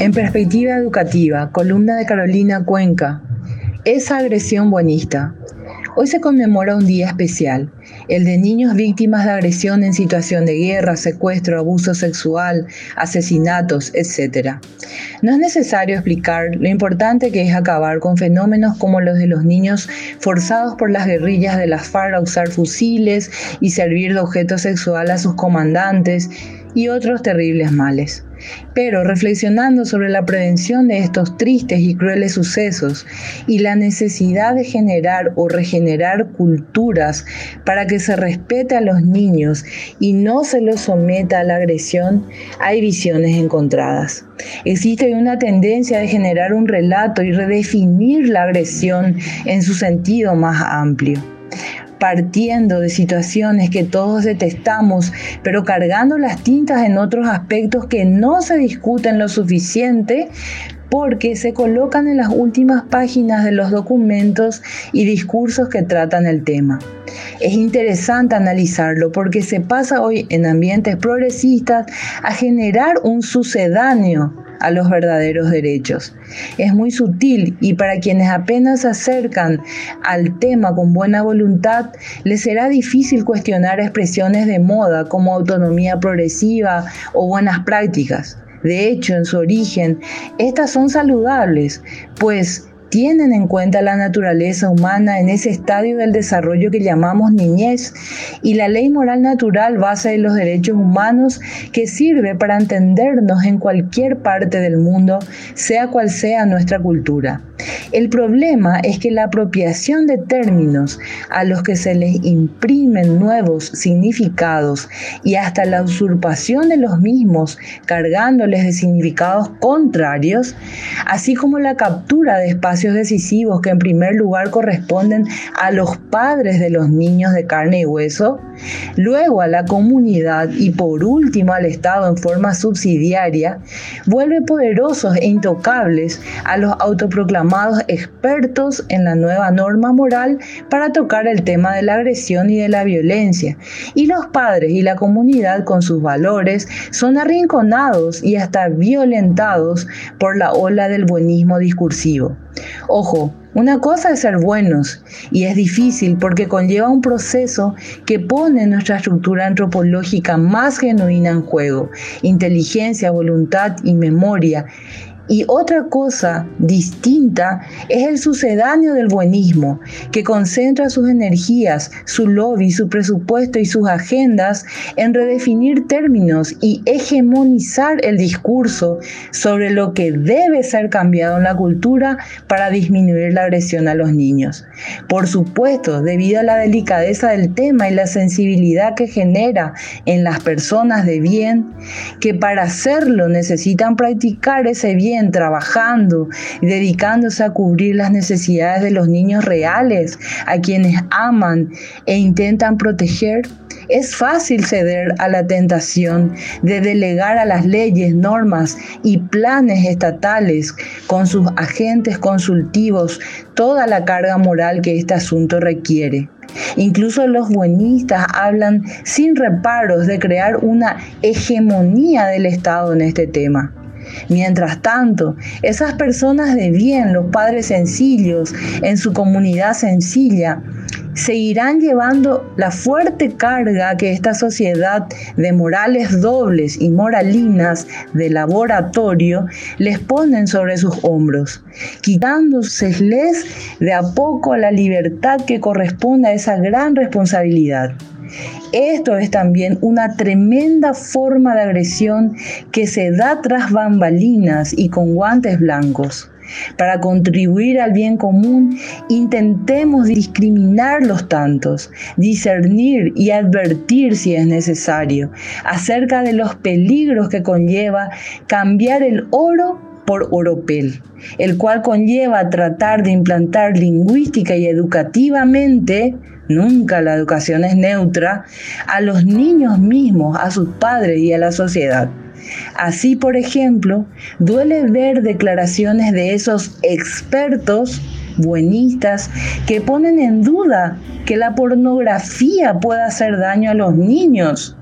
En perspectiva educativa, columna de Carolina Cuenca, esa agresión buenista. Hoy se conmemora un día especial, el de niños víctimas de agresión en situación de guerra, secuestro, abuso sexual, asesinatos, etc. No es necesario explicar lo importante que es acabar con fenómenos como los de los niños forzados por las guerrillas de las FARC a usar fusiles y servir de objeto sexual a sus comandantes y otros terribles males. Pero reflexionando sobre la prevención de estos tristes y crueles sucesos y la necesidad de generar o regenerar culturas para que se respete a los niños y no se los someta a la agresión, hay visiones encontradas. Existe una tendencia de generar un relato y redefinir la agresión en su sentido más amplio partiendo de situaciones que todos detestamos, pero cargando las tintas en otros aspectos que no se discuten lo suficiente porque se colocan en las últimas páginas de los documentos y discursos que tratan el tema. Es interesante analizarlo porque se pasa hoy en ambientes progresistas a generar un sucedáneo a los verdaderos derechos. Es muy sutil y para quienes apenas se acercan al tema con buena voluntad, les será difícil cuestionar expresiones de moda como autonomía progresiva o buenas prácticas. De hecho, en su origen, estas son saludables, pues tienen en cuenta la naturaleza humana en ese estadio del desarrollo que llamamos niñez y la ley moral natural base de los derechos humanos que sirve para entendernos en cualquier parte del mundo, sea cual sea nuestra cultura. El problema es que la apropiación de términos a los que se les imprimen nuevos significados y hasta la usurpación de los mismos cargándoles de significados contrarios, así como la captura de espacios decisivos que en primer lugar corresponden a los padres de los niños de carne y hueso, luego a la comunidad y por último al Estado en forma subsidiaria, vuelve poderosos e intocables a los autoproclamados expertos en la nueva norma moral para tocar el tema de la agresión y de la violencia. Y los padres y la comunidad con sus valores son arrinconados y hasta violentados por la ola del buenismo discursivo. Ojo, una cosa es ser buenos y es difícil porque conlleva un proceso que pone nuestra estructura antropológica más genuina en juego, inteligencia, voluntad y memoria y otra cosa distinta es el sucedáneo del buenismo, que concentra sus energías, su lobby, su presupuesto y sus agendas en redefinir términos y hegemonizar el discurso sobre lo que debe ser cambiado en la cultura para disminuir la agresión a los niños. Por supuesto, debido a la delicadeza del tema y la sensibilidad que genera en las personas de bien, que para hacerlo necesitan practicar ese bien trabajando y dedicándose a cubrir las necesidades de los niños reales, a quienes aman e intentan proteger, es fácil ceder a la tentación de delegar a las leyes, normas y planes estatales con sus agentes consultivos toda la carga moral que este asunto requiere. Incluso los buenistas hablan sin reparos de crear una hegemonía del Estado en este tema. Mientras tanto, esas personas de bien, los padres sencillos, en su comunidad sencilla, seguirán llevando la fuerte carga que esta sociedad de morales dobles y moralinas de laboratorio les ponen sobre sus hombros, quitándoseles de a poco la libertad que corresponde a esa gran responsabilidad. Esto es también una tremenda forma de agresión que se da tras bambalinas y con guantes blancos. Para contribuir al bien común, intentemos discriminar los tantos, discernir y advertir si es necesario acerca de los peligros que conlleva cambiar el oro por oropel, el cual conlleva tratar de implantar lingüística y educativamente nunca la educación es neutra, a los niños mismos, a sus padres y a la sociedad. Así, por ejemplo, duele ver declaraciones de esos expertos buenistas que ponen en duda que la pornografía pueda hacer daño a los niños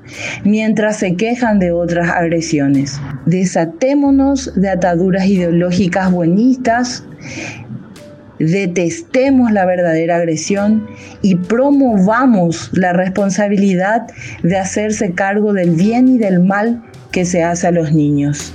mientras se quejan de otras agresiones. Desatémonos de ataduras ideológicas buenistas detestemos la verdadera agresión y promovamos la responsabilidad de hacerse cargo del bien y del mal que se hace a los niños.